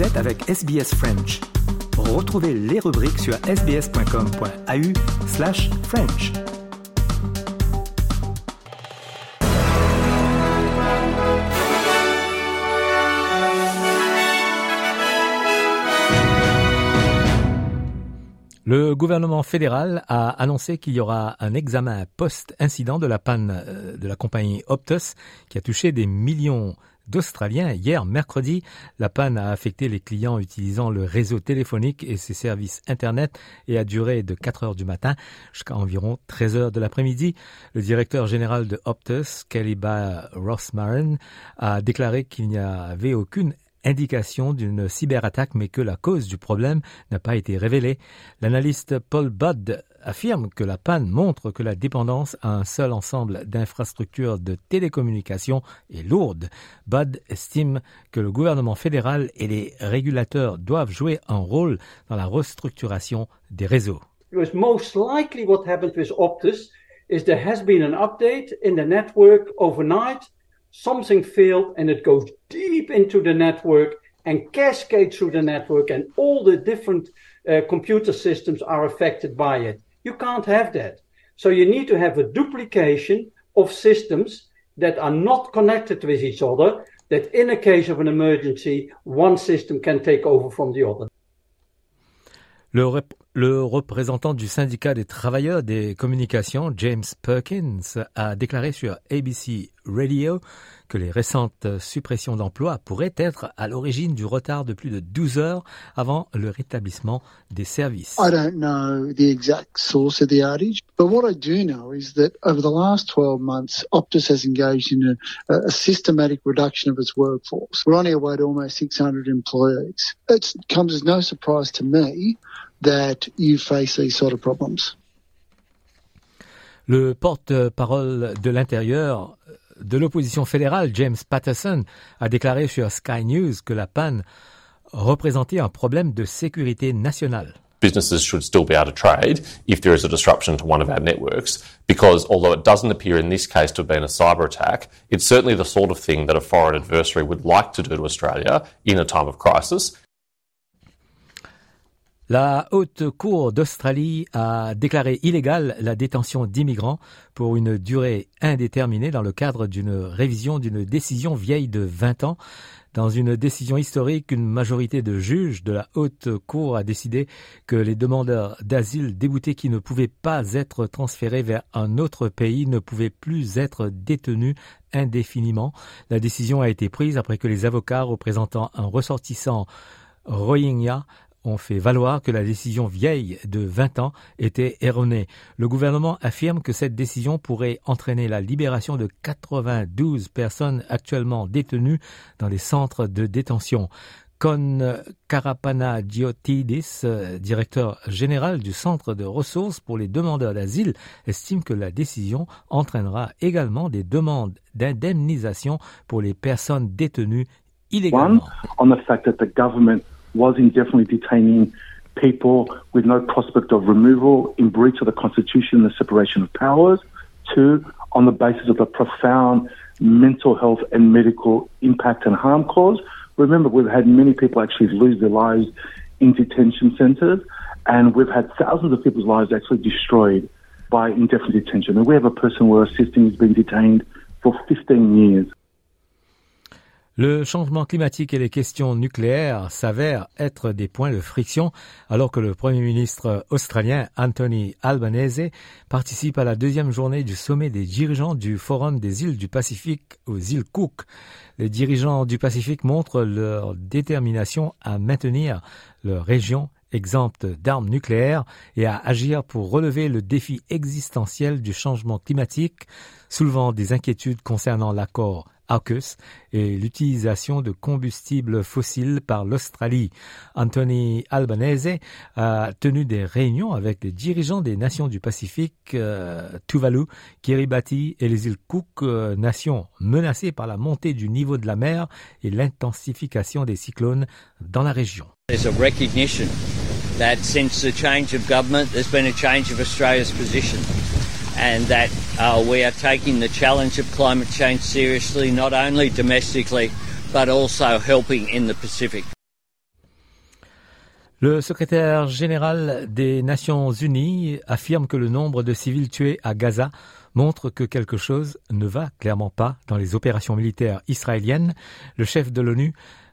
Êtes avec SBS French. Retrouvez les rubriques sur sbs.com.au slash French. Le gouvernement fédéral a annoncé qu'il y aura un examen post-incident de la panne euh, de la compagnie Optus qui a touché des millions d'Australiens. Hier, mercredi, la panne a affecté les clients utilisant le réseau téléphonique et ses services Internet et a duré de 4 heures du matin jusqu'à environ 13 heures de l'après-midi. Le directeur général de Optus, Kellyba Rossmarin, a déclaré qu'il n'y avait aucune indication d'une cyberattaque, mais que la cause du problème n'a pas été révélée. L'analyste Paul Budd affirme que la panne montre que la dépendance à un seul ensemble d'infrastructures de télécommunications est lourde. Budd estime que le gouvernement fédéral et les régulateurs doivent jouer un rôle dans la restructuration des réseaux. is there has been an update in the network overnight something failed and it goes deep into the network and cascade through the network and all the different uh, computer systems are affected by it. You can't have that. So you need to have a duplication of systems that are not connected with each other, that in a case of an emergency, one system can take over from the other. Le, le, représentant du syndicat des travailleurs des communications, James Perkins, a déclaré sur ABC Radio que les récentes suppressions d'emplois pourraient être à l'origine du retard de plus de 12 heures avant le rétablissement des services. I don't know the exact source of the outage, but what I do know is that over the last 12 months, Optus has engaged in a, a systematic reduction of its workforce. We're on our way to almost 600 employees. It comes as no surprise to me that you face these sort of problems. Le porte-parole de l'intérieur de l'opposition fédérale, James Patterson, a déclaré sur Sky News que la panne représentait un problème de sécurité nationale. businesses should still be able to trade if there is a disruption to one of our networks, because although it doesn't appear in this case to have been a cyber attack, it's certainly the sort of thing that a foreign adversary would like to do to Australia in a time of crisis. La Haute Cour d'Australie a déclaré illégale la détention d'immigrants pour une durée indéterminée dans le cadre d'une révision d'une décision vieille de 20 ans. Dans une décision historique, une majorité de juges de la Haute Cour a décidé que les demandeurs d'asile déboutés qui ne pouvaient pas être transférés vers un autre pays ne pouvaient plus être détenus indéfiniment. La décision a été prise après que les avocats représentant un ressortissant Rohingya ont fait valoir que la décision vieille de 20 ans était erronée. Le gouvernement affirme que cette décision pourrait entraîner la libération de 92 personnes actuellement détenues dans les centres de détention. Con Karapana Diotidis, directeur général du Centre de ressources pour les demandeurs d'asile, estime que la décision entraînera également des demandes d'indemnisation pour les personnes détenues illégalement. Was indefinitely detaining people with no prospect of removal in breach of the Constitution and the separation of powers. Two, on the basis of the profound mental health and medical impact and harm caused. Remember, we've had many people actually lose their lives in detention centres, and we've had thousands of people's lives actually destroyed by indefinite detention. And we have a person we're assisting who's been detained for 15 years. Le changement climatique et les questions nucléaires s'avèrent être des points de friction alors que le Premier ministre australien Anthony Albanese participe à la deuxième journée du sommet des dirigeants du Forum des îles du Pacifique aux îles Cook. Les dirigeants du Pacifique montrent leur détermination à maintenir leur région exempte d'armes nucléaires et à agir pour relever le défi existentiel du changement climatique, soulevant des inquiétudes concernant l'accord AUKUS et l'utilisation de combustibles fossiles par l'Australie. Anthony Albanese a tenu des réunions avec les dirigeants des nations du Pacifique, euh, Tuvalu, Kiribati et les îles Cook, euh, nations menacées par la montée du niveau de la mer et l'intensification des cyclones dans la région. And that uh, we are taking the challenge of climate change seriously, not only domestically, but also helping in the Pacific. Le secrétaire général des Nations Unies affirme que le nombre de civils tués à Gaza montre que quelque chose ne va clairement pas dans les opérations militaires israéliennes. Le chef de l'ONU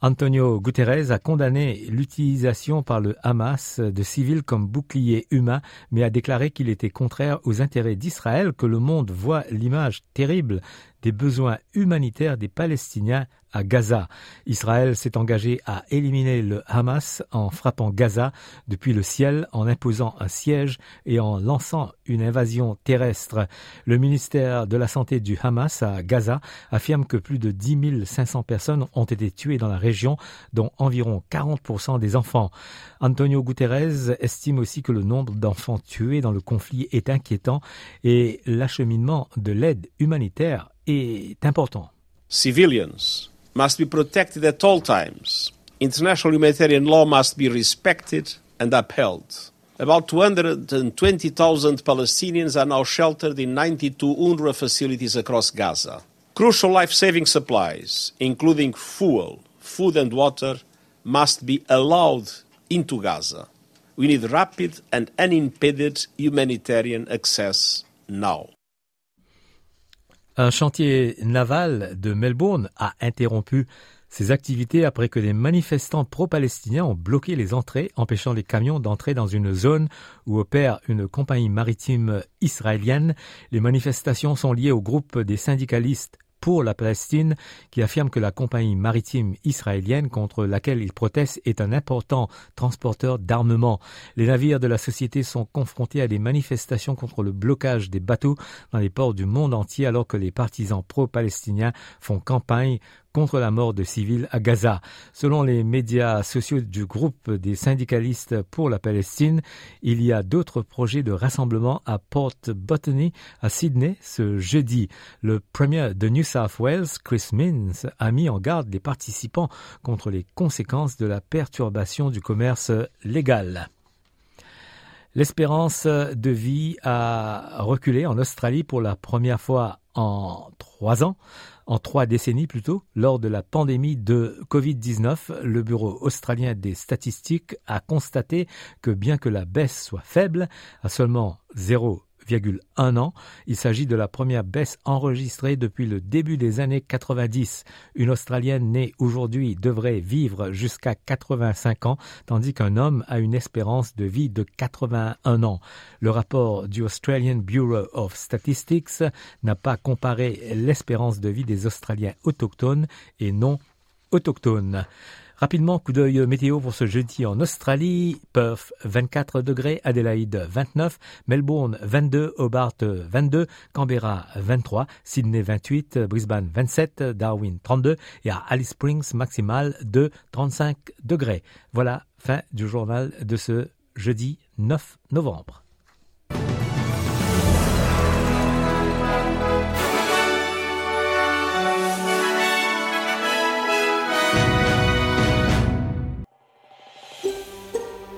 Antonio Guterres a condamné l'utilisation par le Hamas de civils comme bouclier humain, mais a déclaré qu'il était contraire aux intérêts d'Israël que le monde voit l'image terrible des besoins humanitaires des Palestiniens à Gaza. Israël s'est engagé à éliminer le Hamas en frappant Gaza depuis le ciel, en imposant un siège et en lançant une invasion terrestre. Le ministère de la Santé du Hamas à Gaza affirme que plus de 10 500 personnes ont été tuées dans la région, dont environ 40% des enfants. Antonio Guterres estime aussi que le nombre d'enfants tués dans le conflit est inquiétant et l'acheminement de l'aide humanitaire est important. Civilians must be protected at all times. International humanitarian law must be respected and upheld. About 220,000 Palestinians are now sheltered in 92 UNRWA facilities across Gaza. Crucial life saving supplies, including fuel, food, and water, must be allowed into Gaza. We need rapid and unimpeded humanitarian access now. Un chantier naval de Melbourne a interrompu ses activités après que les manifestants pro-palestiniens ont bloqué les entrées, empêchant les camions d'entrer dans une zone où opère une compagnie maritime israélienne. Les manifestations sont liées au groupe des syndicalistes pour la Palestine, qui affirme que la compagnie maritime israélienne contre laquelle il proteste est un important transporteur d'armement. Les navires de la société sont confrontés à des manifestations contre le blocage des bateaux dans les ports du monde entier alors que les partisans pro-palestiniens font campagne contre la mort de civils à Gaza. Selon les médias sociaux du groupe des syndicalistes pour la Palestine, il y a d'autres projets de rassemblement à Port Botany, à Sydney, ce jeudi. Le premier de New South Wales, Chris Minns, a mis en garde les participants contre les conséquences de la perturbation du commerce légal. L'espérance de vie a reculé en Australie pour la première fois en trois ans en trois décennies plutôt, lors de la pandémie de Covid-19, le Bureau australien des statistiques a constaté que bien que la baisse soit faible, à seulement 0 1 an. Il s'agit de la première baisse enregistrée depuis le début des années 90. Une Australienne née aujourd'hui devrait vivre jusqu'à 85 ans, tandis qu'un homme a une espérance de vie de 81 ans. Le rapport du Australian Bureau of Statistics n'a pas comparé l'espérance de vie des Australiens autochtones et non autochtones. Rapidement, coup d'œil météo pour ce jeudi en Australie. Perth 24 degrés, Adelaide 29, Melbourne 22, Hobart 22, Canberra 23, Sydney 28, Brisbane 27, Darwin 32 et à Alice Springs maximal de 35 degrés. Voilà, fin du journal de ce jeudi 9 novembre.